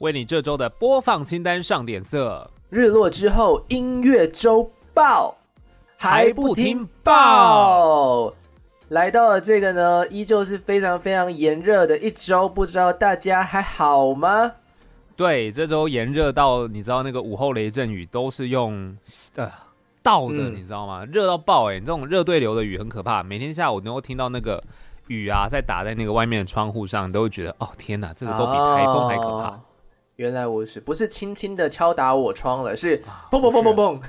为你这周的播放清单上点色。日落之后，音乐周报还不听报？来到了这个呢，依旧是非常非常炎热的一周，不知道大家还好吗？对，这周炎热到你知道那个午后雷阵雨都是用呃倒的，你知道吗？热到爆哎！你这种热对流的雨很可怕，每天下午能够听到那个。雨啊，在打在那个外面的窗户上，都会觉得哦天哪，这个都比台风还可怕。原来我是不是轻轻的敲打我窗了？是砰砰砰砰砰，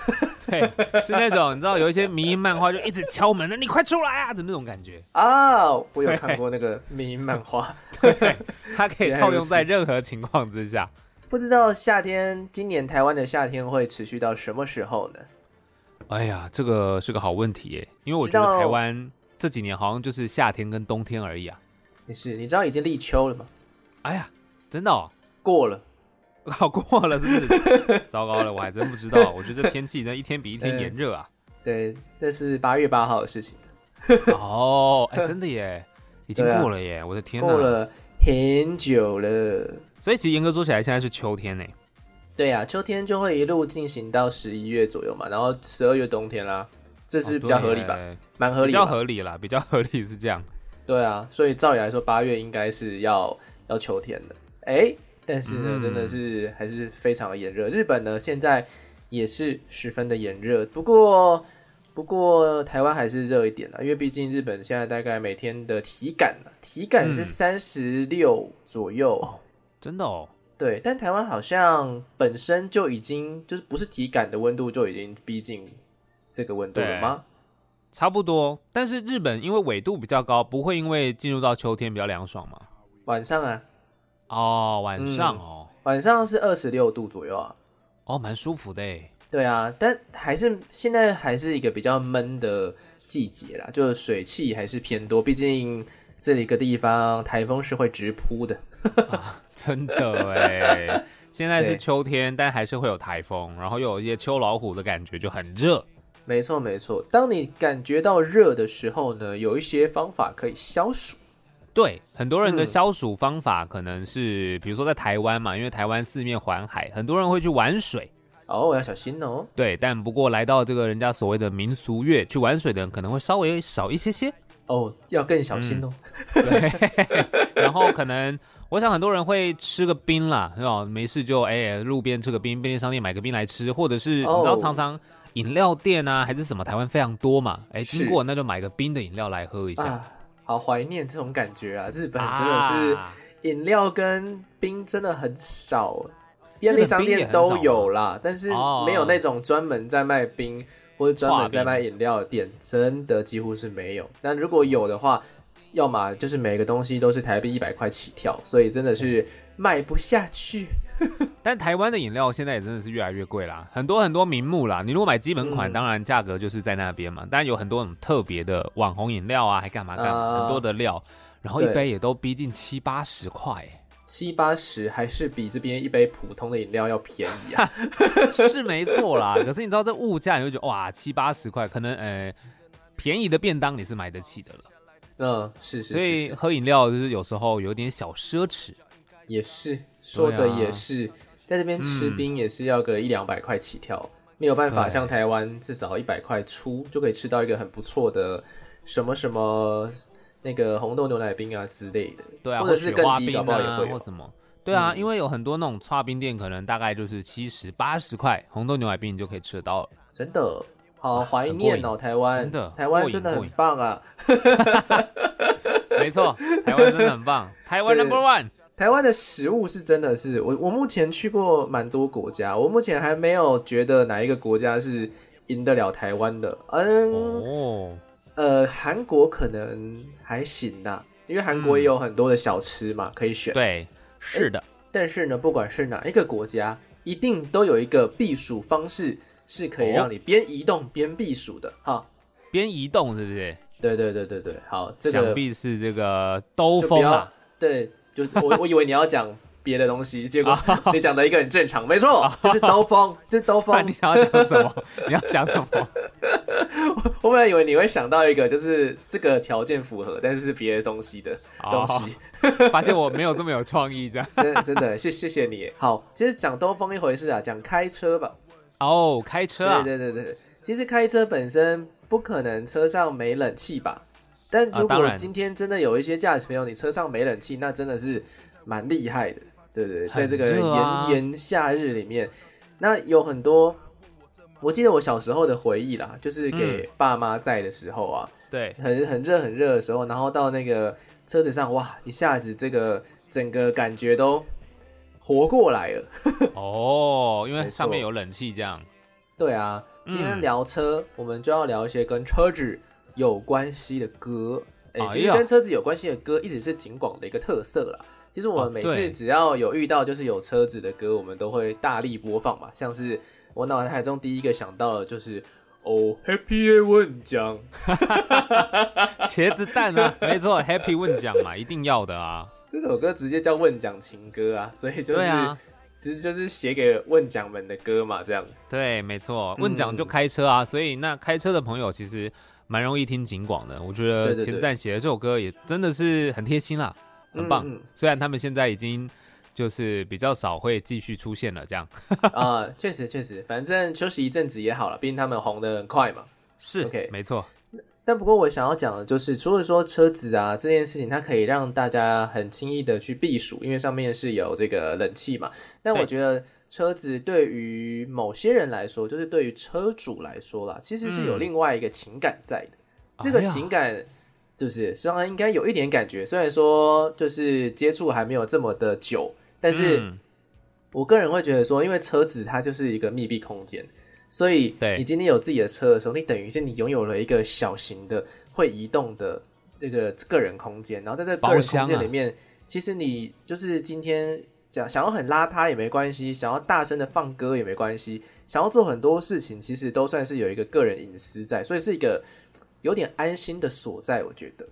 对，是那种你知道有一些迷因漫画就一直敲门的，你快出来啊的那种感觉啊！我有看过那个迷因漫画，对，它可以套用在任何情况之下。不知道夏天今年台湾的夏天会持续到什么时候呢？哎呀，这个是个好问题耶，因为我觉得台湾。这几年好像就是夏天跟冬天而已啊。也是，你知道已经立秋了吗？哎呀，真的哦，过了，好过了是不是？糟糕了，我还真不知道。我觉得这天气呢，一天比一天炎热啊。对，这是八月八号的事情。哦，哎，真的耶，已经过了耶！我的天，过了很久了。所以其实严格说起来，现在是秋天呢。对呀，秋天就会一路进行到十一月左右嘛，然后十二月冬天啦。这是比较合理吧，蛮合理，比较合理啦，比较合理是这样。对啊，所以照理来说，八月应该是要要秋天的。哎，但是呢，真的是还是非常的炎热。日本呢，现在也是十分的炎热。不过，不过台湾还是热一点啦，因为毕竟日本现在大概每天的体感体感是三十六左右，真的哦。对，但台湾好像本身就已经就是不是体感的温度就已经逼近。这个温度了吗？差不多，但是日本因为纬度比较高，不会因为进入到秋天比较凉爽吗？晚上啊，哦，晚上哦，晚上是二十六度左右啊，哦，蛮舒服的诶。对啊，但还是现在还是一个比较闷的季节啦，就是水汽还是偏多，毕竟这里个地方台风是会直扑的，真的哎。现在是秋天，但还是会有台风，然后又有一些秋老虎的感觉，就很热。没错没错，当你感觉到热的时候呢，有一些方法可以消暑。对，很多人的消暑方法可能是，比如说在台湾嘛，因为台湾四面环海，很多人会去玩水。哦，要小心哦。对，但不过来到这个人家所谓的民俗月去玩水的人，可能会稍微少一些些。哦，要更小心哦。对，然后可能。我想很多人会吃个冰啦，是吧？没事就哎，路边吃个冰，便利商店买个冰来吃，或者是你知道，常常饮料店啊，还是什么，台湾非常多嘛。哎，经过那就买个冰的饮料来喝一下。好怀念这种感觉啊！日本真的是饮料跟冰真的很少，便利商店都有啦，但是没有那种专门在卖冰或者专门在卖饮料的店，真的几乎是没有。但如果有的话，要么就是每个东西都是台币一百块起跳，所以真的是卖不下去。但台湾的饮料现在也真的是越来越贵啦，很多很多名目啦。你如果买基本款，当然价格就是在那边嘛。但有很多种特别的网红饮料啊，还干嘛干嘛，很多的料，然后一杯也都逼近七八十块。七八十还是比这边一杯普通的饮料要便宜啊？是没错啦。可是你知道这物价，你就觉得哇，七八十块，可能呃便宜的便当你是买得起的了。嗯，是是，所以喝饮料就是有时候有点小奢侈，也是说的也是，在这边吃冰也是要个一两百块起跳，没有办法像台湾至少一百块出就可以吃到一个很不错的什么什么那个红豆牛奶冰啊之类的，对啊，或者是更低搞不好也会或什么，对啊，因为有很多那种差冰店可能大概就是七十八十块红豆牛奶冰你就可以吃得到了，真的。好怀念哦，台湾真的，台湾真的很棒啊！没错，台湾真的很棒，台湾 Number One。台湾的食物是真的是我，我目前去过蛮多国家，我目前还没有觉得哪一个国家是赢得了台湾的。嗯，哦，呃，韩国可能还行的，因为韩国也有很多的小吃嘛，可以选。对，是的。但是呢，不管是哪一个国家。一定都有一个避暑方式，是可以让你边移动边避暑的。哈，边移动是不是？对对对对对，好，这个想必是这个兜风啊。对，就我我以为你要讲。别的东西，结果你讲的一个很正常，没错，就是兜风，就是兜风。你想要讲什么？你要讲什么？我本来以为你会想到一个，就是这个条件符合，但是是别的东西的东西。发现我没有这么有创意，这样真的真的谢谢谢你。好，其实讲兜风一回事啊，讲开车吧。哦，开车啊，对对对对，其实开车本身不可能车上没冷气吧？但如果今天真的有一些驾驶朋友，你车上没冷气，那真的是蛮厉害的。对对，在这个炎炎夏日里面，那有很多，我记得我小时候的回忆啦，就是给爸妈在的时候啊，对，很很热很热的时候，然后到那个车子上，哇，一下子这个整个感觉都活过来了。哦，因为上面有冷气，这样。对啊，今天聊车，我们就要聊一些跟车子有关系的歌。哎，其实跟车子有关系的歌，一直是景广的一个特色啦。其实我们每次只要有遇到就是有车子的歌，我们都会大力播放嘛。像是我脑海中第一个想到的就是哦，Happy 问奖，茄子蛋啊，没错，Happy 问奖嘛，一定要的啊。这首歌直接叫问奖情歌啊，所以就是其实就是写给问奖们的歌嘛，这样。对，没错，问奖就开车啊，所以那开车的朋友其实蛮容易听警广的。我觉得茄子蛋写的这首歌也真的是很贴心啦。很棒，虽然他们现在已经就是比较少会继续出现了，这样 啊，确实确实，反正休息一阵子也好了，毕竟他们红的很快嘛。是，OK，没错。但不过我想要讲的就是，除了说车子啊这件事情，它可以让大家很轻易的去避暑，因为上面是有这个冷气嘛。但我觉得车子对于某些人来说，就是对于车主来说啦，其实是有另外一个情感在的，这个情感。就是实际上应该有一点感觉，虽然说就是接触还没有这么的久，但是我个人会觉得说，因为车子它就是一个密闭空间，所以你今天有自己的车的时候，你等于是你拥有了一个小型的会移动的这个个人空间，然后在这个个人空间里面，其实你就是今天讲想要很邋遢也没关系，想要大声的放歌也没关系，想要做很多事情，其实都算是有一个个人隐私在，所以是一个。有点安心的所在，我觉得，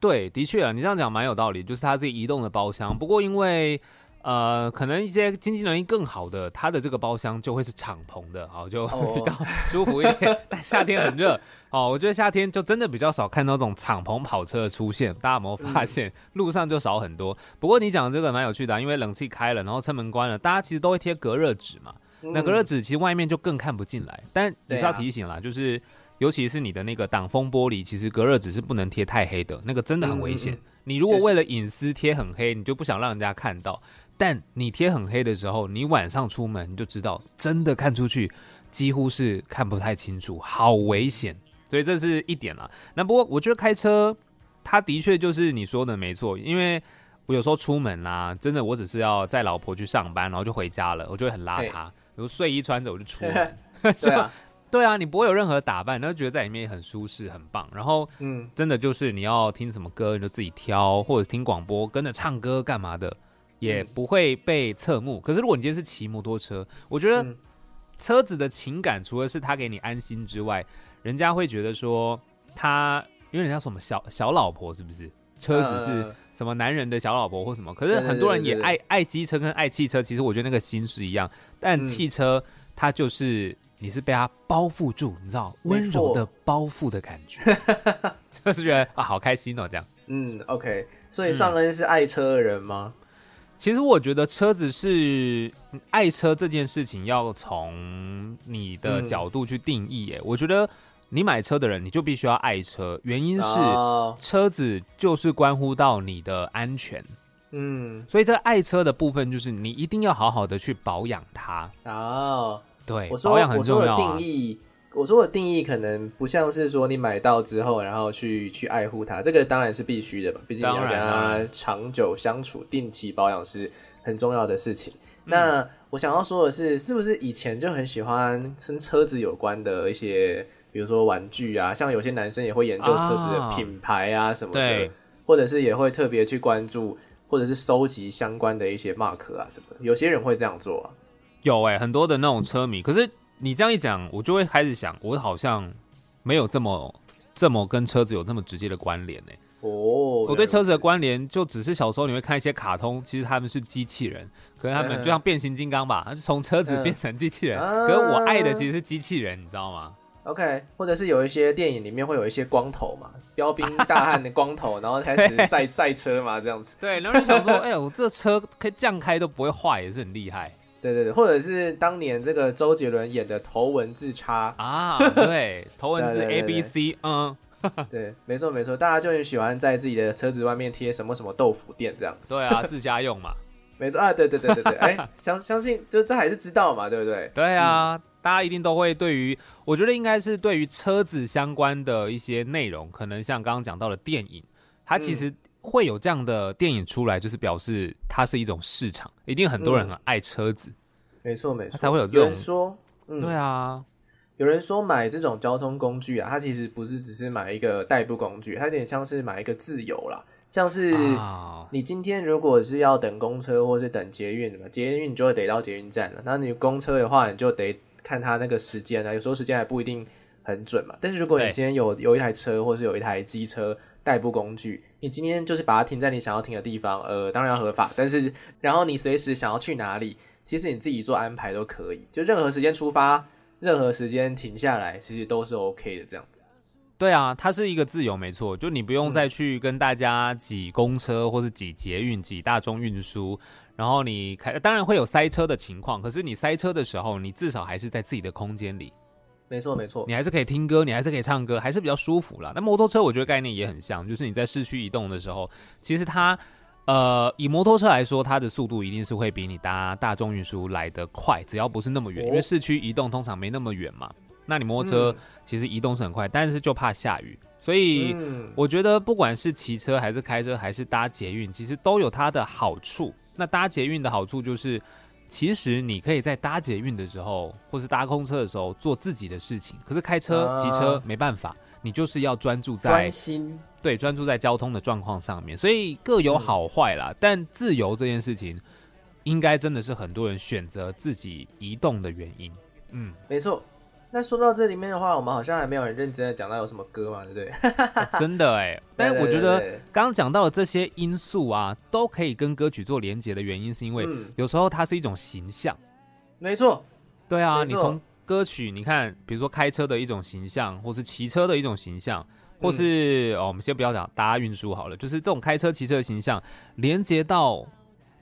对，的确啊，你这样讲蛮有道理，就是它自己移动的包厢。不过因为呃，可能一些经济能力更好的，它的这个包厢就会是敞篷的，好，就 比较舒服一点。但夏天很热，哦，我觉得夏天就真的比较少看到这种敞篷跑车的出现。大家有没有发现，路上就少很多？不过你讲的这个蛮有趣的，因为冷气开了，然后车门关了，大家其实都会贴隔热纸嘛。那隔热纸其实外面就更看不进来，但也是要提醒啦，就是。尤其是你的那个挡风玻璃，其实隔热纸是不能贴太黑的，那个真的很危险。你如果为了隐私贴很黑，你就不想让人家看到。但你天很黑的时候，你晚上出门你就知道，真的看出去几乎是看不太清楚，好危险。所以这是一点啦。那不过我觉得开车，它的确就是你说的没错，因为我有时候出门啦，真的我只是要载老婆去上班，然后就回家了，我就会很邋遢，比如睡衣穿着我就出门，对啊。对啊，你不会有任何打扮，然后觉得在里面很舒适、很棒。然后，嗯，真的就是你要听什么歌，你就自己挑，或者听广播跟着唱歌干嘛的，也不会被侧目。可是如果你今天是骑摩托车，我觉得车子的情感，除了是他给你安心之外，人家会觉得说他，因为人家什么小小老婆是不是？车子是什么男人的小老婆或什么？可是很多人也爱爱机车跟爱汽车，其实我觉得那个心是一样，但汽车它就是。你是被它包覆住，你知道温柔的包覆的感觉，就是觉得啊，好开心哦，这样。嗯，OK。所以上恩是爱车的人吗？其实我觉得车子是爱车这件事情要从你的角度去定义。哎，我觉得你买车的人，你就必须要爱车，原因是车子就是关乎到你的安全。嗯，所以这爱车的部分就是你一定要好好的去保养它。哦。对，我说我说的定义，我说的定义可能不像是说你买到之后，然后去去爱护它，这个当然是必须的吧，毕竟你要跟它长久相处，定期保养是很重要的事情。那我想要说的是，是不是以前就很喜欢跟车子有关的一些，比如说玩具啊，像有些男生也会研究车子的品牌啊什么的，或者是也会特别去关注，或者是收集相关的一些 mark 啊什么的，有些人会这样做啊。有哎，很多的那种车迷。可是你这样一讲，我就会开始想，我好像没有这么这么跟车子有那么直接的关联呢。哦，我对车子的关联就只是小时候你会看一些卡通，其实他们是机器人，可是他们就像变形金刚吧，就从车子变成机器人。可是我爱的其实是机器人，你知道吗？OK，或者是有一些电影里面会有一些光头嘛，标兵大汉的光头，然后开始赛赛车嘛，这样子。对，然后就想说，哎，我这车可以这样开都不会坏，也是很厉害。对对对，或者是当年这个周杰伦演的头文字叉啊，对，头文字 A B C，嗯。对，没错没错，大家就很喜欢在自己的车子外面贴什么什么豆腐店这样。对啊，自家用嘛。没错啊，对对对对对，哎，相相信就这还是知道嘛，对不对？对啊，大家一定都会对于，我觉得应该是对于车子相关的一些内容，可能像刚刚讲到的电影，它其实会有这样的电影出来，就是表示它是一种市场，一定很多人很爱车子。没错没错，才会有这种说，对啊。有人说买这种交通工具啊，它其实不是只是买一个代步工具，它有点像是买一个自由啦。像是你今天如果是要等公车或是等捷运的嘛，捷运你就会得到捷运站了。那你公车的话，你就得看它那个时间啊，有时候时间还不一定很准嘛。但是如果你今天有有一台车或是有一台机车代步工具，你今天就是把它停在你想要停的地方，呃，当然要合法。但是然后你随时想要去哪里，其实你自己做安排都可以，就任何时间出发。任何时间停下来，其实都是 OK 的。这样子，对啊，它是一个自由，没错。就你不用再去跟大家挤公车，或是挤捷运、挤大众运输。然后你开，当然会有塞车的情况。可是你塞车的时候，你至少还是在自己的空间里。没错，没错，你还是可以听歌，你还是可以唱歌，还是比较舒服啦。那摩托车，我觉得概念也很像，就是你在市区移动的时候，其实它。呃，以摩托车来说，它的速度一定是会比你搭大众运输来得快，只要不是那么远，因为市区移动通常没那么远嘛。那你摩托车其实移动是很快，但是就怕下雨，所以我觉得不管是骑车还是开车还是搭捷运，其实都有它的好处。那搭捷运的好处就是，其实你可以在搭捷运的时候，或是搭公车的时候做自己的事情，可是开车、骑车没办法。你就是要专注在专心，对，专注在交通的状况上面，所以各有好坏啦。但自由这件事情，应该真的是很多人选择自己移动的原因。嗯，没错。那说到这里面的话，我们好像还没有很认真的讲到有什么歌嘛，对不对？真的哎，但是我觉得刚刚讲到的这些因素啊，都可以跟歌曲做连接的原因，是因为有时候它是一种形象。没错，对啊，你从。歌曲，你看，比如说开车的一种形象，或是骑车的一种形象，或是哦，我们先不要讲搭运输好了，就是这种开车、骑车的形象，连接到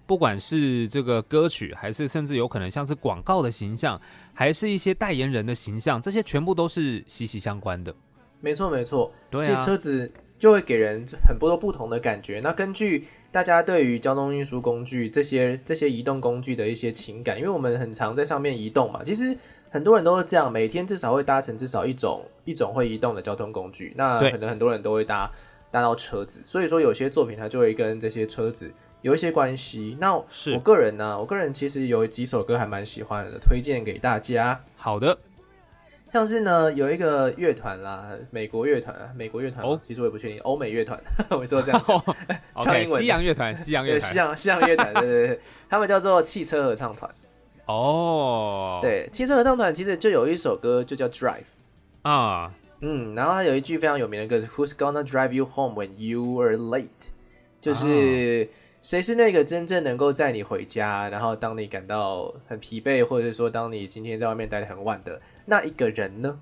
不管是这个歌曲，还是甚至有可能像是广告的形象，还是一些代言人的形象，这些全部都是息息相关的。没错，没错，对啊，车子就会给人很多不同的感觉。那根据大家对于交通运输工具这些这些移动工具的一些情感，因为我们很常在上面移动嘛，其实。很多人都是这样，每天至少会搭乘至少一种一种会移动的交通工具。那可能很多人都会搭搭到车子，所以说有些作品它就会跟这些车子有一些关系。那我个人呢，我个人其实有几首歌还蛮喜欢的，推荐给大家。好的，像是呢有一个乐团啦，美国乐团，美国乐团哦，其实我也不确定，欧美乐团，我说这样，唱英文，西洋乐团，西洋乐团，西洋西洋乐团，对对对，他们叫做汽车合唱团。哦，对，汽车合唱团其实就有一首歌就叫 Drive 啊，嗯，然后他有一句非常有名的歌是 Who's gonna drive you home when you are late？就是谁是那个真正能够载你回家，然后当你感到很疲惫，或者是说当你今天在外面待的很晚的那一个人呢？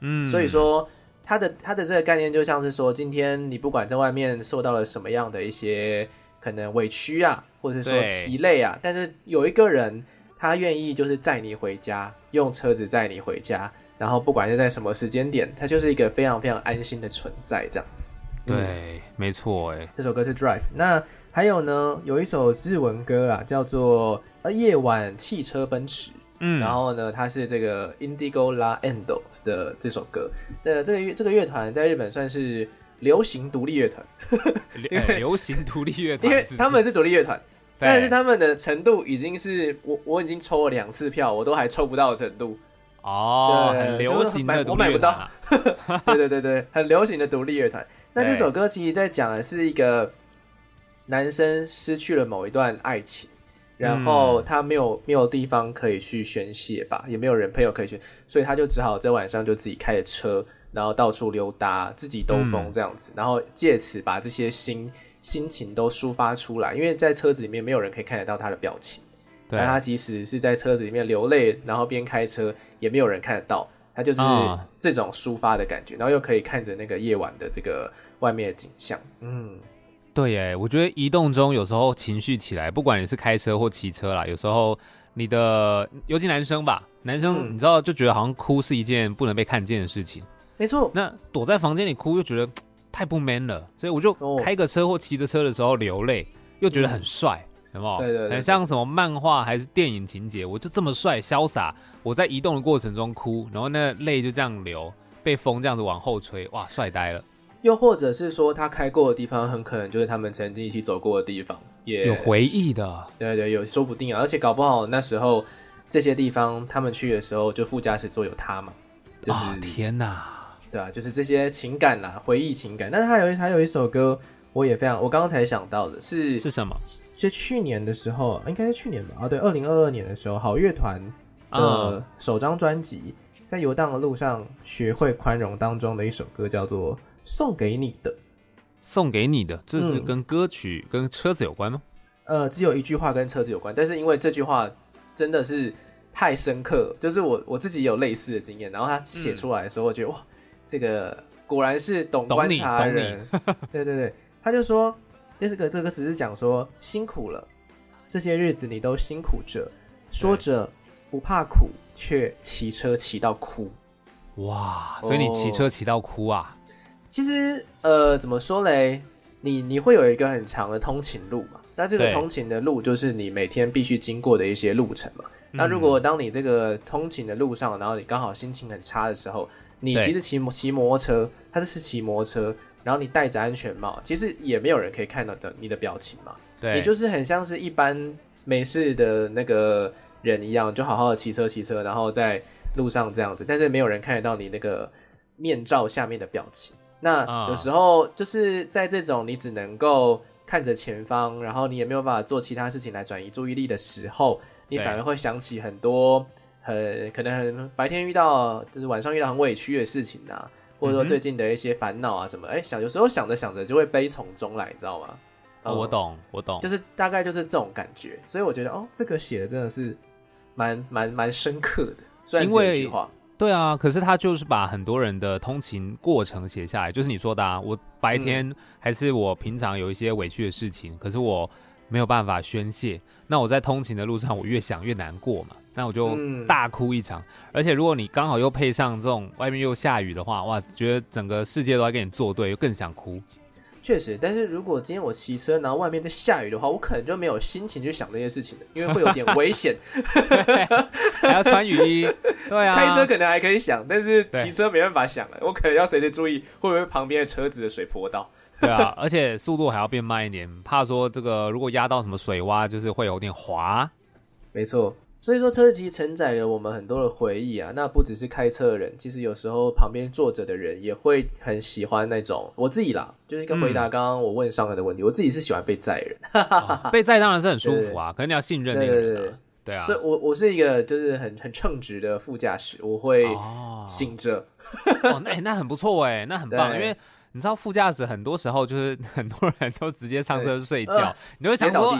嗯，所以说他的他的这个概念就像是说，今天你不管在外面受到了什么样的一些可能委屈啊，或者说疲累啊，但是有一个人。他愿意就是载你回家，用车子载你回家，然后不管是在什么时间点，它就是一个非常非常安心的存在，这样子。对，没错，哎，这首歌是 Drive。那还有呢，有一首日文歌啊，叫做《呃夜晚汽车奔驰》。嗯，然后呢，它是这个 Indigo La Endo 的这首歌。那这个乐这个乐团在日本算是流行独立乐团，流行独立乐团，因为他们是独立乐团。但是他们的程度已经是我我已经抽了两次票，我都还抽不到的程度哦，很流行的我买不到。对对对对，很流行的独立乐团。那这首歌其实在讲的是一个男生失去了某一段爱情，然后他没有没有地方可以去宣泄吧，也没有人朋友可以去，所以他就只好在晚上就自己开着车，然后到处溜达，自己兜风这样子，然后借此把这些心心情都抒发出来，因为在车子里面没有人可以看得到他的表情。但他即使是在车子里面流泪，然后边开车，也没有人看得到，他就是这种抒发的感觉，然后又可以看着那个夜晚的这个外面的景象。嗯，对耶，我觉得移动中有时候情绪起来，不管你是开车或骑车啦，有时候你的尤其男生吧，男生你知道就觉得好像哭是一件不能被看见的事情。没错，那躲在房间里哭又觉得太不 man 了，所以我就开个车或骑着车的时候流泪，又觉得很帅。有没有？对对，很像什么漫画还是电影情节？我就这么帅潇洒，我在移动的过程中哭，然后那泪就这样流，被风这样子往后吹，哇，帅呆了。又或者是说，他开过的地方，很可能就是他们曾经一起走过的地方，也有回忆的。对对，有说不定啊，而且搞不好那时候这些地方他们去的时候，就副驾驶座有他嘛。就是天哪！对啊，就是这些情感呐，回忆情感。但是他有还有一首歌。我也非常，我刚刚才想到的是是什么？就去年的时候，应该是去年吧？啊，对，二零二二年的时候，好乐团的首张专辑《在游荡的路上学会宽容》当中的一首歌叫做《送给你的》。送给你的，这是跟歌曲跟车子有关吗？呃，只有一句话跟车子有关，但是因为这句话真的是太深刻，就是我我自己有类似的经验，然后他写出来的时候，我觉得哇，这个果然是懂观察人，对对对。他就说：“这是个这个词是讲说辛苦了，这些日子你都辛苦着，说着不怕苦，却骑车骑到哭。哇！所以你骑车骑到哭啊？其实呃，怎么说嘞？你你会有一个很长的通勤路嘛？那这个通勤的路就是你每天必须经过的一些路程嘛。那如果当你这个通勤的路上，然后你刚好心情很差的时候，你其实骑骑摩托车，他是是骑摩托车。”然后你戴着安全帽，其实也没有人可以看到的你的表情嘛。对，你就是很像是一般没事的那个人一样，就好好的骑车骑车，然后在路上这样子，但是没有人看得到你那个面罩下面的表情。那有时候就是在这种你只能够看着前方，然后你也没有办法做其他事情来转移注意力的时候，你反而会想起很多很可能很白天遇到，就是晚上遇到很委屈的事情啊。或者说最近的一些烦恼啊什么，哎，想有时候想着想着就会悲从中来，你知道吗？哦，我懂，我懂，就是大概就是这种感觉。所以我觉得，哦，这个写的真的是蛮蛮蛮深刻的。虽然这句话，对啊，可是他就是把很多人的通勤过程写下来，就是你说的，啊，我白天还是我平常有一些委屈的事情，可是我没有办法宣泄。那我在通勤的路上，我越想越难过嘛。那我就大哭一场，而且如果你刚好又配上这种外面又下雨的话，哇，觉得整个世界都在跟你作对，又更想哭。确实，但是如果今天我骑车，然后外面在下雨的话，我可能就没有心情去想这些事情了，因为会有点危险，还要穿雨衣。对啊，开车可能还可以想，但是骑车没办法想了，我可能要随时注意会不会旁边的车子的水泼到。对啊，而且速度还要变慢一点，怕说这个如果压到什么水洼，就是会有点滑。没错。所以说，车其实承载了我们很多的回忆啊。那不只是开车的人，其实有时候旁边坐着的人也会很喜欢那种。我自己啦，就是跟回答刚刚我问上海的问题，我自己是喜欢被载人。被载当然是很舒服啊，可能你要信任那个人。对啊，所以我我是一个就是很很称职的副驾驶，我会醒着。哦，那那很不错哎，那很棒，因为你知道副驾驶很多时候就是很多人都直接上车睡觉，你会想说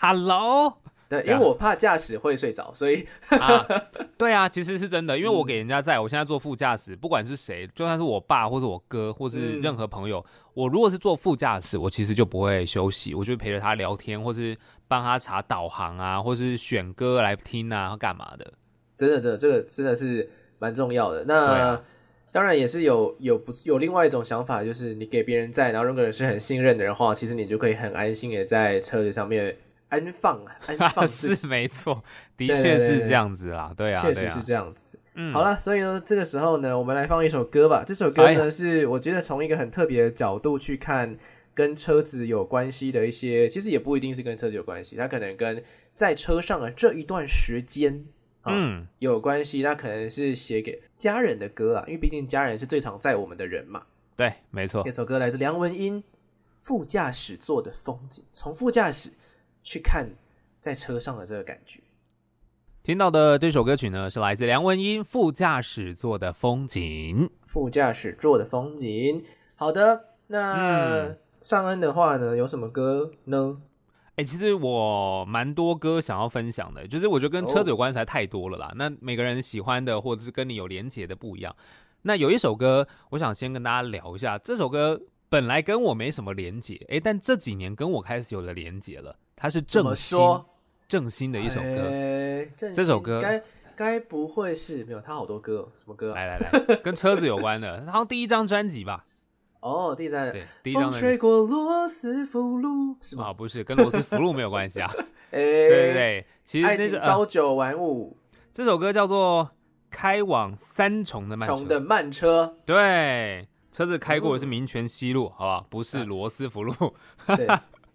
，Hello。对，因为我怕驾驶会睡着，所以啊，对啊，其实是真的，因为我给人家载，我现在坐副驾驶，不管是谁，就算是我爸或者我哥，或是任何朋友，我如果是坐副驾驶，我其实就不会休息，我就陪着他聊天，或是帮他查导航啊，或是选歌来听啊，干嘛的？真的，真的，这个真的是蛮重要的。那当然也是有有不有另外一种想法，就是你给别人载，然后如果是很信任的人话，其实你就可以很安心的在车子上面。安放啊，安放是没错，的确是这样子啦，对啊，确实是这样子。嗯，好了，所以呢，这个时候呢，我们来放一首歌吧。这首歌呢，是我觉得从一个很特别的角度去看跟车子有关系的一些，其实也不一定是跟车子有关系，它可能跟在车上的这一段时间，嗯，有关系。那可能是写给家人的歌啊，因为毕竟家人是最常在我们的人嘛。对，没错。这首歌来自梁文音，《副驾驶座的风景》，从副驾驶。去看在车上的这个感觉。听到的这首歌曲呢，是来自梁文音《副驾驶座的风景》。副驾驶座的风景。好的，那尚恩的话呢，有什么歌呢？哎，其实我蛮多歌想要分享的，就是我觉得跟车子有关实在太多了啦。那每个人喜欢的或者是跟你有连结的不一样。那有一首歌，我想先跟大家聊一下。这首歌本来跟我没什么连结，哎，但这几年跟我开始有了连结了。它是正心，正心的一首歌，这首歌该该不会是没有他好多歌，什么歌？来来来，跟车子有关的，好像第一张专辑吧？哦，第一张对，第一张。吹过罗斯福路是吗？不是，跟罗斯福路没有关系啊。哎，对对对，其实那是朝九晚五。这首歌叫做《开往三重的慢车》的慢车，对，车子开过的是民权西路，好不好？不是罗斯福路。对。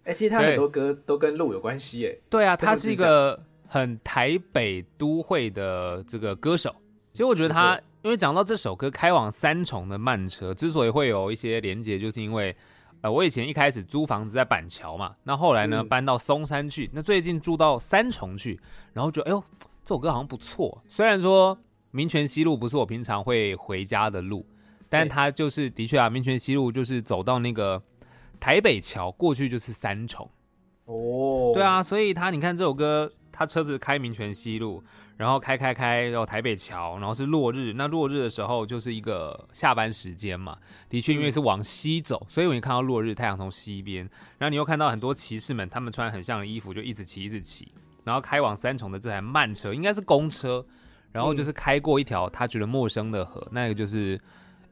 哎，其实他很多歌都跟路有关系，哎，对啊，他是一个很台北都会的这个歌手。其实我觉得他，因为讲到这首歌《开往三重的慢车》，之所以会有一些连结，就是因为，呃，我以前一开始租房子在板桥嘛，那后来呢搬到松山去，那最近住到三重去，然后觉得，哎呦，这首歌好像不错。虽然说民权西路不是我平常会回家的路，但他就是的确啊，民权西路就是走到那个。台北桥过去就是三重，哦，对啊，所以他你看这首歌，他车子开民权西路，然后开开开然后台北桥，然后是落日，那落日的时候就是一个下班时间嘛，的确因为是往西走，所以我一看到落日，太阳从西边，然后你又看到很多骑士们，他们穿很像的衣服，就一直骑一直骑，然后开往三重的这台慢车，应该是公车，然后就是开过一条他觉得陌生的河，那个就是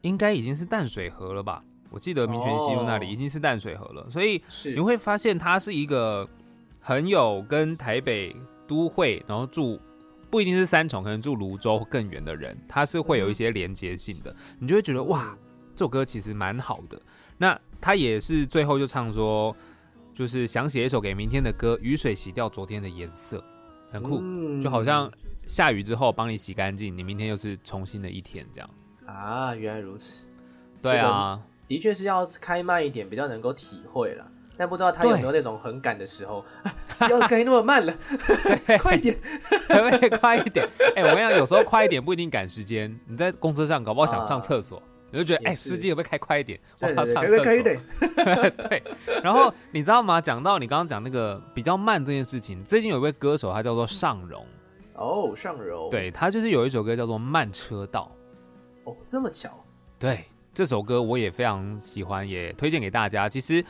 应该已经是淡水河了吧。我记得民权西路那里已经是淡水河了，所以你会发现它是一个很有跟台北都会，然后住不一定是三重，可能住泸州更远的人，它是会有一些连接性的，你就会觉得哇，这首歌其实蛮好的。那他也是最后就唱说，就是想写一首给明天的歌，雨水洗掉昨天的颜色，很酷，就好像下雨之后帮你洗干净，你明天又是重新的一天这样。啊，原来如此。对啊。的确是要开慢一点，比较能够体会了。但不知道他有没有那种很赶的时候，不 要开那么慢了，快一点，可不可以快一点？哎，我跟你讲，有时候快一点不一定赶时间。你在公车上搞不好想上厕所，你就觉得哎，司机有没有开快一点？我要上厕所。对。然后你知道吗？讲到你刚刚讲那个比较慢这件事情，最近有一位歌手，他叫做尚荣。哦，尚荣。对他就是有一首歌叫做《慢车道》。哦，这么巧。对。这首歌我也非常喜欢，也推荐给大家。其实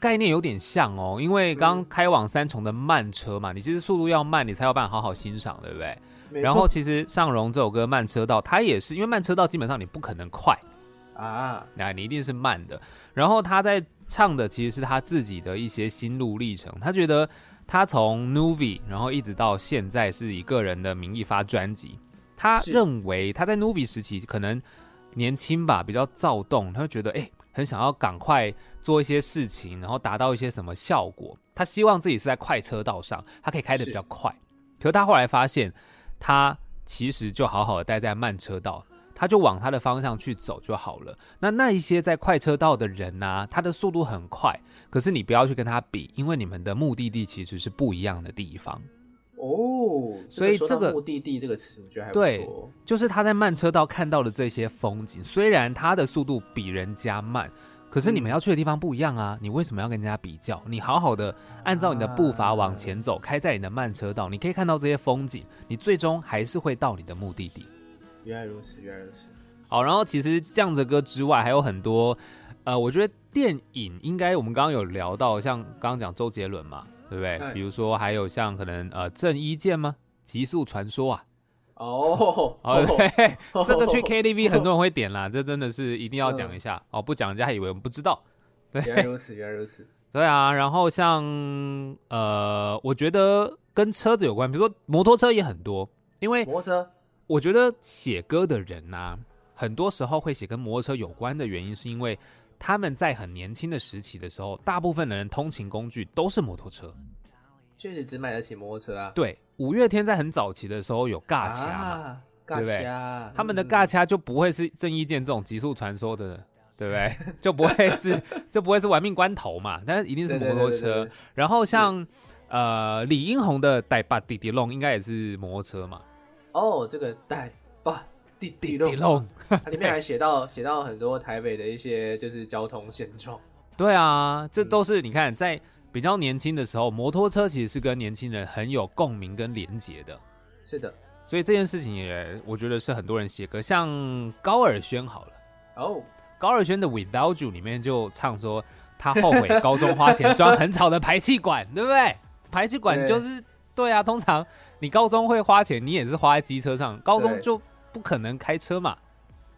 概念有点像哦，因为刚开往三重的慢车嘛，你其实速度要慢，你才有办法好好欣赏，对不对？然后其实尚荣这首歌《慢车道》，它也是因为慢车道基本上你不可能快啊，那你一定是慢的。然后他在唱的其实是他自己的一些心路历程。他觉得他从 Novi 然后一直到现在是以个人的名义发专辑，他认为他在 Novi 时期可能。年轻吧，比较躁动，他会觉得哎，很想要赶快做一些事情，然后达到一些什么效果。他希望自己是在快车道上，他可以开得比较快。可是他后来发现，他其实就好好的待在慢车道，他就往他的方向去走就好了。那那一些在快车道的人呢，他的速度很快，可是你不要去跟他比，因为你们的目的地其实是不一样的地方。哦，所以这个目的地这个词，我觉得还对，就是他在慢车道看到的这些风景，虽然他的速度比人家慢，可是你们要去的地方不一样啊！你为什么要跟人家比较？你好好的按照你的步伐往前走，开在你的慢车道，你可以看到这些风景，你最终还是会到你的目的地。原来如此，原来如此。好，然后其实这样的歌之外，还有很多，呃，我觉得电影应该我们刚刚有聊到，像刚刚讲周杰伦嘛。对不对？比如说还有像可能呃郑伊健吗？极速传说啊。哦，哦对，这个去 KTV 很多人会点啦，这真的是一定要讲一下哦，不讲人家还以为我们不知道。原来如此，原来如此。对啊，然后像呃，我觉得跟车子有关，比如说摩托车也很多，因为摩托车，我觉得写歌的人呐，很多时候会写跟摩托车有关的原因，是因为。他们在很年轻的时期的时候，大部分的人通勤工具都是摩托车，确实只买得起摩托车啊。对，五月天在很早期的时候有尬掐，对不对？他们的尬掐就不会是郑伊健这种极速传说的，对不对？就不会是 就不会是玩命关头嘛，但是一定是摩托车。然后像呃，李英宏的带把弟弟龙应该也是摩托车嘛？哦，这个带哇滴滴龙，它里面还写到写到很多台北的一些就是交通现状。对啊，这都是你看在比较年轻的时候，摩托车其实是跟年轻人很有共鸣跟连结的。是的，所以这件事情也我觉得是很多人写歌，像高尔宣好了。哦，高尔宣的 Without You 里面就唱说他后悔高中花钱装很吵的排气管，对不对？排气管就是对啊，通常你高中会花钱，你也是花在机车上，高中就不可能开车嘛。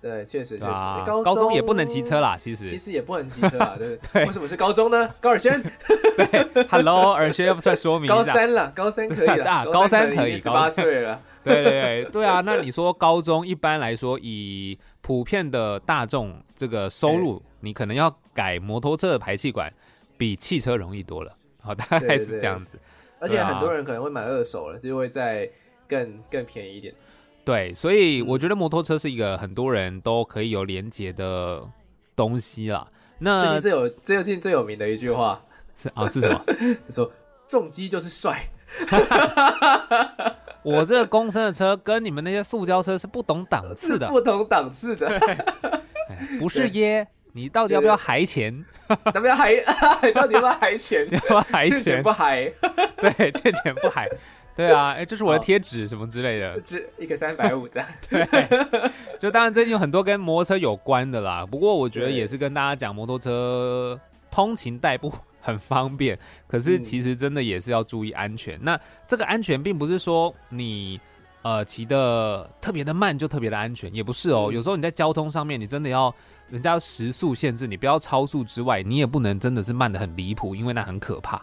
对，确实确实，高中也不能骑车啦，其实。其实也不能骑车啦，对不对？为什么是高中呢？高尔轩，对，Hello，尔轩要不再说明一下，高三了，高三可以了，高三可以，十八岁了，对 对对。对啊，那你说高中一般来说，以普遍的大众这个收入，你可能要改摩托车的排气管，比汽车容易多了。好，大概是这样子，而且很多人可能会买二手了，就会再更更便宜一点。对，所以我觉得摩托车是一个很多人都可以有连接的东西啦。那最有最近最有名的一句话 是啊，是什么？说重机就是帅。我这个公升的车跟你们那些塑胶车是不同档次的，不同档次的，不是耶。你到底要不要还钱？要不要还？到底要不要还钱？要不要还钱？不还？对，欠钱不还？对啊，哎，这是我的贴纸什么之类的，这一个三百五这样。对，就当然最近有很多跟摩托车有关的啦。不过我觉得也是跟大家讲，摩托车通勤代步 很方便，可是其实真的也是要注意安全。那这个安全并不是说你呃骑的特别的慢就特别的安全，也不是哦。有时候你在交通上面，你真的要。人家时速限制你不要超速之外，你也不能真的是慢的很离谱，因为那很可怕。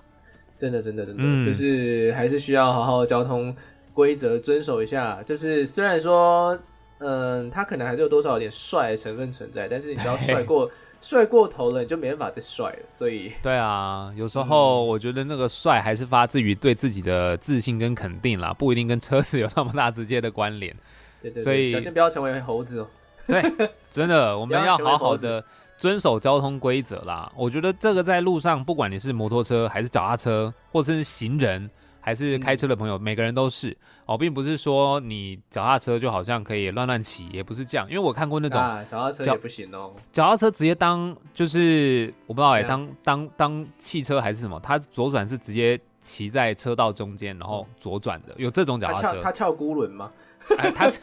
真的，真的，真的，就是还是需要好好交通规则遵守一下。就是虽然说，嗯，他可能还是有多少有点帅的成分存在，但是你只要帅过帅过头了，你就没办法再帅了。所以，对啊，有时候我觉得那个帅还是发自于对自己的自信跟肯定啦，不一定跟车子有那么大直接的关联。对对，所以小心不要成为猴子哦。对，真的，我们要好好的遵守交通规则啦。我觉得这个在路上，不管你是摩托车还是脚踏车，或者是行人，还是开车的朋友，每个人都是哦，并不是说你脚踏车就好像可以乱乱骑，也不是这样。因为我看过那种脚踏车也不行哦，脚踏车直接当就是我不知道哎，当当当汽车还是什么，它左转是直接骑在车道中间，然后左转的，有这种脚踏车，它翘轱轮吗？他是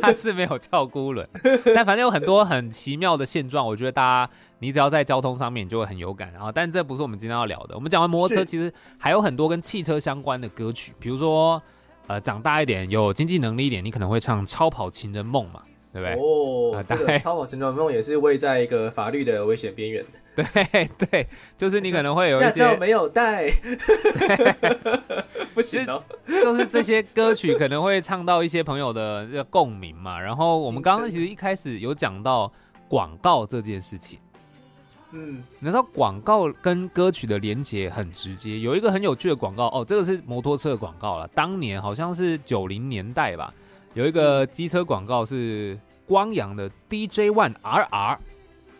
他是没有翘孤轮，但反正有很多很奇妙的现状，我觉得大家你只要在交通上面，你就会很有感。然后，但这不是我们今天要聊的。我们讲完摩托车，其实还有很多跟汽车相关的歌曲，比如说，呃，长大一点有经济能力一点，你可能会唱《超跑情人梦》嘛。对不对？哦，这个超跑旋转梦也是位在一个法律的危险边缘的。对对，就是你可能会有一些驾照没有带，不行哦。就是这些歌曲可能会唱到一些朋友的这个共鸣嘛。然后我们刚刚其实一开始有讲到广告这件事情。嗯，你知道广告跟歌曲的连接很直接。有一个很有趣的广告哦，这个是摩托车的广告了。当年好像是九零年代吧。有一个机车广告是光阳的 DJ One RR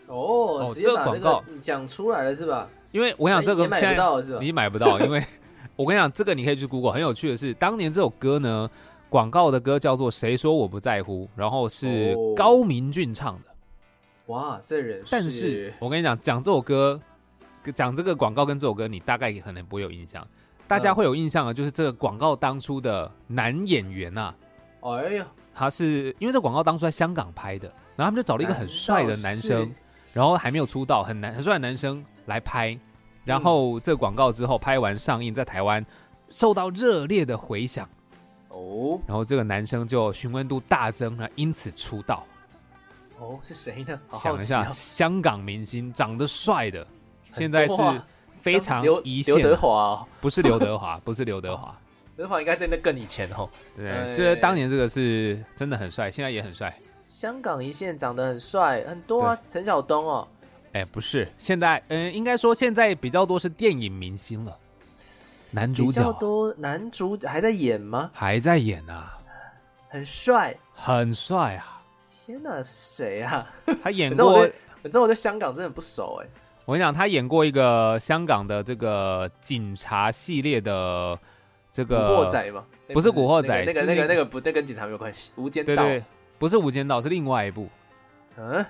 哦，这个广告讲出来了是吧？因为我想这个买不到是吧？你买不到，因为 我跟你讲，这个你可以去 Google。很有趣的是，当年这首歌呢，广告的歌叫做《谁说我不在乎》，然后是高明俊唱的。哇，这人！但是我跟你讲，讲这首歌，讲这个广告跟这首歌，你大概可能不会有印象。大家会有印象的，就是这个广告当初的男演员呐。哎呀，他是因为这广告当初在香港拍的，然后他们就找了一个很帅的男生，然后还没有出道，很男很帅的男生来拍，然后这个广告之后拍完上映，在台湾受到热烈的回响，哦，然后这个男生就询问度大增，了，因此出道。哦，是谁呢？想一下，香港明星长得帅的，现在是非常一线。刘德华，不是刘德华，不是刘德华。德华应该在那更以前哦，对，就是当年这个是真的很帅，现在也很帅。香港一线长得很帅，很多啊，陈晓东哦。哎，不是，现在嗯，应该说现在比较多是电影明星了。男主角多，男主还在演吗？还在演啊，很帅，很帅啊！天哪，是谁啊？他演 过，反正我对香港真的不熟哎。我跟你讲，他演过一个香港的这个警察系列的这个古惑仔吗？不是古惑仔，那个那个那个不，那跟警察没有关系。无间道，对对，不是无间道，是另外一部。嗯，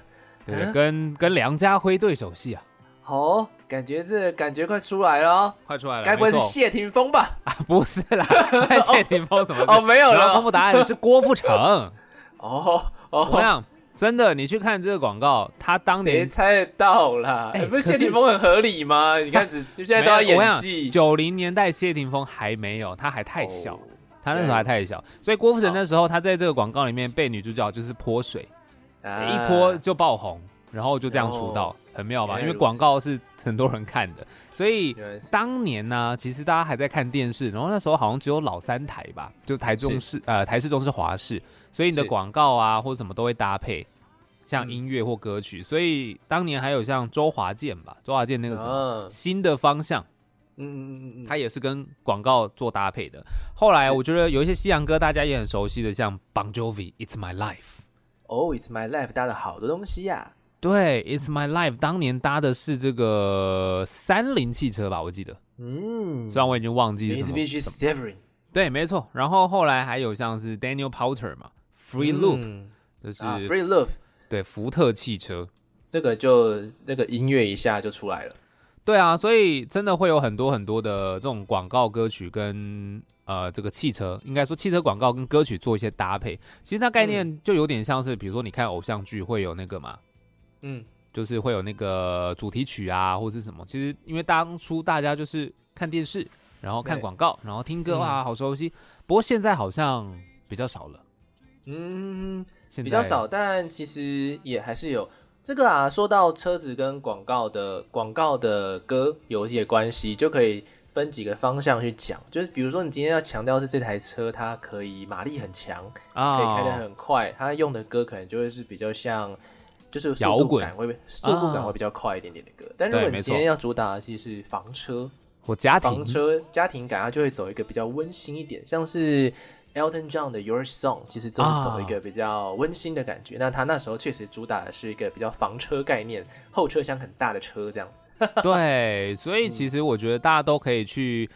对，跟跟梁家辉对手戏啊。哦，感觉这感觉快出来了，快出来了。该不会是谢霆锋吧？啊，不是啦，谢霆锋怎么？哦，没有了。公布答案是郭富城。哦哦，怎么样？真的，你去看这个广告，他当年谁猜得到啦？哎，不是谢霆锋很合理吗？你看，现在都要演戏。九零年代谢霆锋还没有，他还太小，他那时候还太小，所以郭富城那时候他在这个广告里面被女主角就是泼水，一泼就爆红，然后就这样出道，很妙吧？因为广告是很多人看的，所以当年呢，其实大家还在看电视，然后那时候好像只有老三台吧，就台中市呃台视中是华视。所以你的广告啊，或者什么都会搭配，像音乐或歌曲。所以当年还有像周华健吧，周华健那个什么新的方向，嗯嗯嗯嗯，他也是跟广告做搭配的。后来我觉得有一些西洋歌大家也很熟悉的，像 Bon Jovi It's My Life。哦，It's My Life 搭了好多东西呀。对，It's My Life 当年搭的是这个三菱汽车吧，我记得。嗯，虽然我已经忘记什么。对，没错。然后后来还有像是 Daniel Powter 嘛。Free Loop，就是 Free Loop，对，福特汽车，这个就那个音乐一下就出来了。对啊，所以真的会有很多很多的这种广告歌曲跟呃这个汽车，应该说汽车广告跟歌曲做一些搭配。其实它概念就有点像是，比如说你看偶像剧会有那个嘛，嗯，就是会有那个主题曲啊，或者是什么。其实因为当初大家就是看电视，然后看广告，然后听歌啊，好熟悉。不过现在好像比较少了。嗯，比较少，但其实也还是有这个啊。说到车子跟广告的广告的歌有一些关系，就可以分几个方向去讲。就是比如说，你今天要强调是这台车它可以马力很强，可以开得很快，它用的歌可能就会是比较像，就是摇滚感会速度感会比较快一点点的歌。但如果你今天要主打的其实是房车或家庭房车家庭感，它就会走一个比较温馨一点，像是。Elton John 的 Your Song 其实就是走一个比较温馨的感觉。那他那时候确实主打的是一个比较房车概念，后车厢很大的车这样子。对，所以其实我觉得大家都可以去，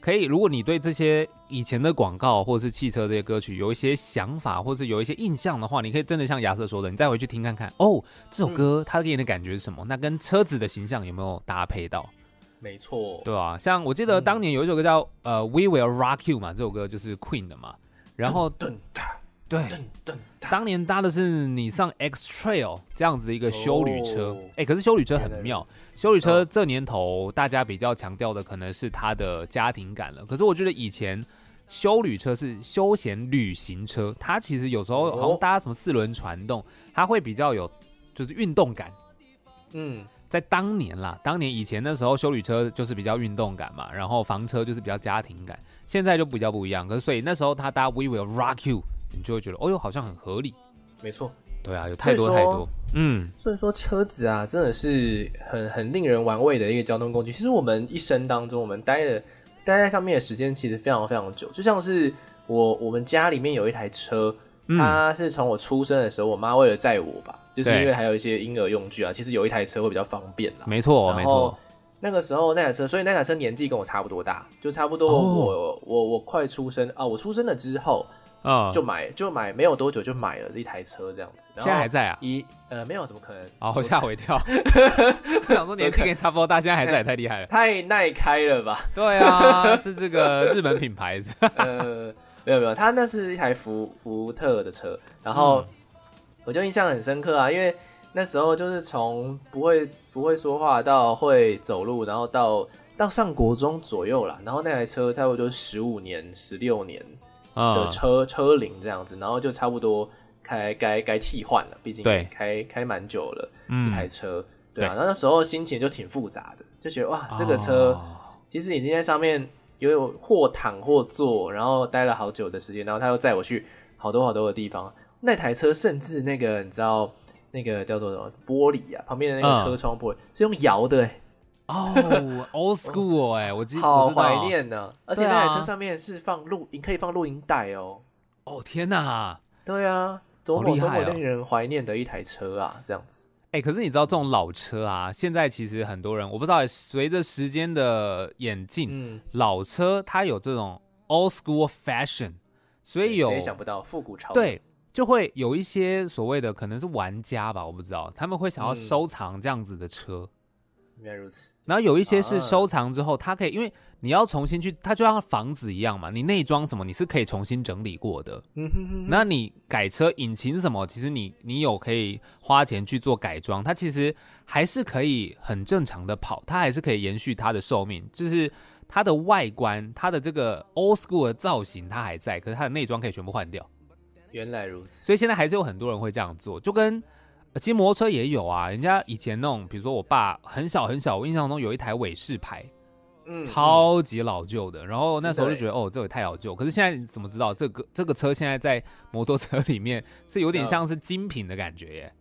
可以如果你对这些以前的广告或者是汽车这些歌曲有一些想法，或是有一些印象的话，你可以真的像亚瑟说的，你再回去听看看，哦，这首歌它给你的感觉是什么？那跟车子的形象有没有搭配到？没错，对啊，像我记得当年有一首歌叫呃 We Will Rock You 嘛，这首歌就是 Queen 的嘛。然后，对，当年搭的是你上 X Trail 这样子的一个修旅车，哎，可是修旅车很妙，修旅车这年头大家比较强调的可能是它的家庭感了。可是我觉得以前修旅车是休闲旅行车，它其实有时候好像搭什么四轮传动，它会比较有就是运动感，嗯。在当年啦，当年以前那时候，修旅车就是比较运动感嘛，然后房车就是比较家庭感，现在就比较不一样。可是所以那时候他搭 We Will Rock You，你就会觉得，哦哟，好像很合理。没错，对啊，有太多太多。嗯，所以说车子啊，真的是很很令人玩味的一个交通工具。其实我们一生当中，我们待的待在上面的时间其实非常非常久。就像是我我们家里面有一台车，它是从我出生的时候，我妈为了载我吧。就是因为还有一些婴儿用具啊，其实有一台车会比较方便啦。没错，没错。那个时候那台车，所以那台车年纪跟我差不多大，就差不多我我我快出生啊，我出生了之后啊，就买就买，没有多久就买了一台车这样子。现在还在啊？一呃没有，怎么可能？哦，吓我一跳。我想说年纪跟你差不多大，现在还在，也太厉害了，太耐开了吧？对啊，是这个日本品牌子。呃，没有没有，它那是一台福福特的车，然后。我就印象很深刻啊，因为那时候就是从不会不会说话到会走路，然后到到上国中左右啦，然后那台车差不多十五年、十六年的车车龄这样子，然后就差不多开该该替换了，毕竟开开蛮久了，一台车，对啊，那那时候心情就挺复杂的，就觉得哇，这个车其实已经在上面有有或躺或坐，然后待了好久的时间，然后他又载我去好多好多的地方。那台车甚至那个你知道那个叫做什么玻璃啊？旁边的那个车窗玻璃是用摇的哎哦，old school 哎，我记好怀念呢。而且那台车上面是放录，你可以放录音带哦。哦天哪，对啊，多么多么令人怀念的一台车啊！这样子，哎，可是你知道这种老车啊，现在其实很多人我不知道，随着时间的演进，嗯，老车它有这种 old school fashion，所以有谁想不到复古潮对。就会有一些所谓的可能是玩家吧，我不知道，他们会想要收藏这样子的车。原来如此。然后有一些是收藏之后，它可以，因为你要重新去，它就像房子一样嘛，你内装什么你是可以重新整理过的。嗯哼哼。那你改车引擎什么，其实你你有可以花钱去做改装，它其实还是可以很正常的跑，它还是可以延续它的寿命，就是它的外观，它的这个 old school 的造型它还在，可是它的内装可以全部换掉。原来如此，所以现在还是有很多人会这样做，就跟其实摩托车也有啊。人家以前那种，比如说我爸很小很小，我印象中有一台伟士牌，嗯，超级老旧的。然后那时候就觉得，哦，这也太老旧。可是现在怎么知道这个这个车现在在摩托车里面是有点像是精品的感觉耶？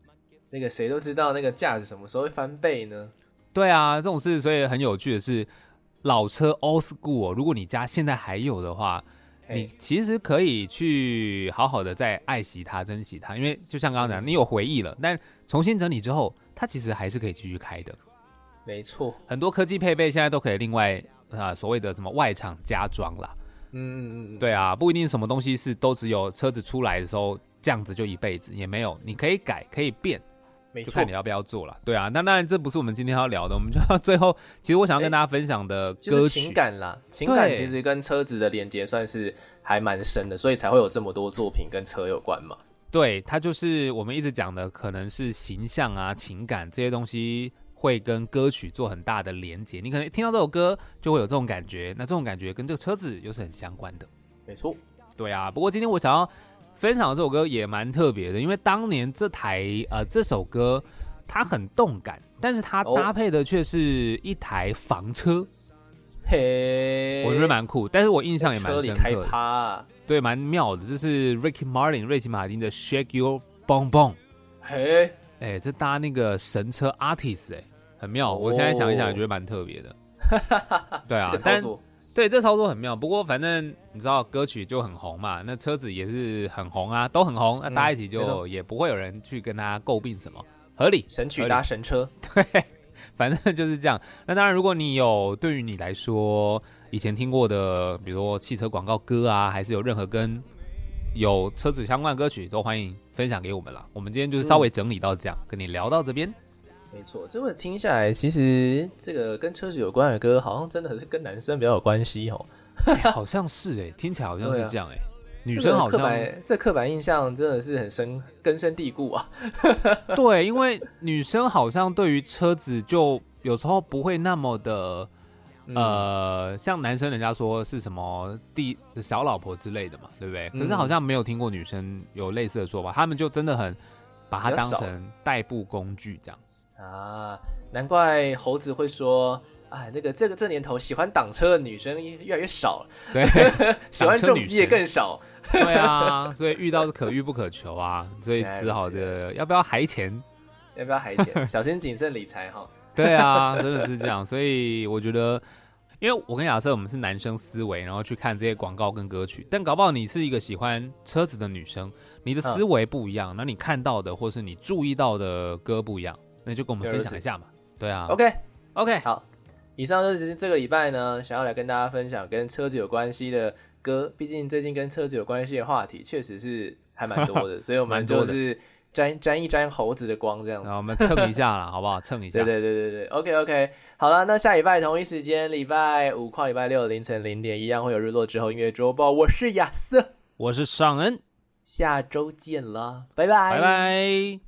那个谁都知道那个价值什么时候会翻倍呢？对啊，这种事，所以很有趣的是，老车 old school，如果你家现在还有的话。你其实可以去好好的再爱惜它、珍惜它，因为就像刚刚讲，你有回忆了，但重新整理之后，它其实还是可以继续开的。没错，很多科技配备现在都可以另外啊，所谓的什么外厂加装啦。嗯嗯嗯，对啊，不一定什么东西是都只有车子出来的时候这样子就一辈子，也没有，你可以改，可以变。就看你要不要做了，对啊，那当然这不是我们今天要聊的，我们就到最后，其实我想要跟大家分享的歌曲情感啦，情感其实跟车子的连接算是还蛮深的，所以才会有这么多作品跟车有关嘛。对，它就是我们一直讲的，可能是形象啊、情感这些东西会跟歌曲做很大的连接，你可能听到这首歌就会有这种感觉，那这种感觉跟这个车子又是很相关的。没错，对啊，不过今天我想要。分享的这首歌也蛮特别的，因为当年这台呃这首歌它很动感，但是它搭配的却是一台房车，嘿，我觉得蛮酷，但是我印象也蛮深刻的，对，蛮妙的。这是 Ricky Martin 瑞奇马丁的 Shake Your Bong Bong，嘿，哎，这搭那个神车 Artist，哎，很妙。我现在想一想，也觉得蛮特别的，对啊，但。对，这操作很妙。不过反正你知道歌曲就很红嘛，那车子也是很红啊，都很红。那搭一起就也不会有人去跟他诟病什么，合理。神曲搭神车，对，反正就是这样。那当然，如果你有对于你来说以前听过的，比如说汽车广告歌啊，还是有任何跟有车子相关的歌曲，都欢迎分享给我们了。我们今天就是稍微整理到这样，跟你聊到这边。没错，这么听下来，其实这个跟车子有关的歌，好像真的是跟男生比较有关系哦。好像是哎，听起来好像是这样哎。女生好像这刻板印象真的是很深根深蒂固啊。对，因为女生好像对于车子就有时候不会那么的呃，像男生人家说是什么第小老婆之类的嘛，对不对？可是好像没有听过女生有类似的说法，他们就真的很把它当成代步工具这样。啊，难怪猴子会说，哎，那个这个这年头喜欢挡车的女生越来越少了，对，喜欢重机也更少，对啊，所以遇到是可遇不可求啊，所以只好的要不要还钱，要不要还钱，小心谨慎理财哈，对啊，真的是这样，所以我觉得，因为我跟亚瑟我们是男生思维，然后去看这些广告跟歌曲，但搞不好你是一个喜欢车子的女生，你的思维不一样，那你看到的或是你注意到的歌不一样。那就跟我们分享一下嘛，对啊，OK，OK，好，以上就是这个礼拜呢，想要来跟大家分享跟车子有关系的歌，毕竟最近跟车子有关系的话题确实是还蛮多的，所以我们就是沾沾一沾猴子的光这样，我们蹭一下了，好不好？蹭一下，对对对对对，OK，OK，好了，那下礼拜同一时间，礼拜五跨礼拜六凌晨零点一样会有日落之后音乐周报，我是亚瑟，我是尚恩，下周见了，拜拜，拜拜。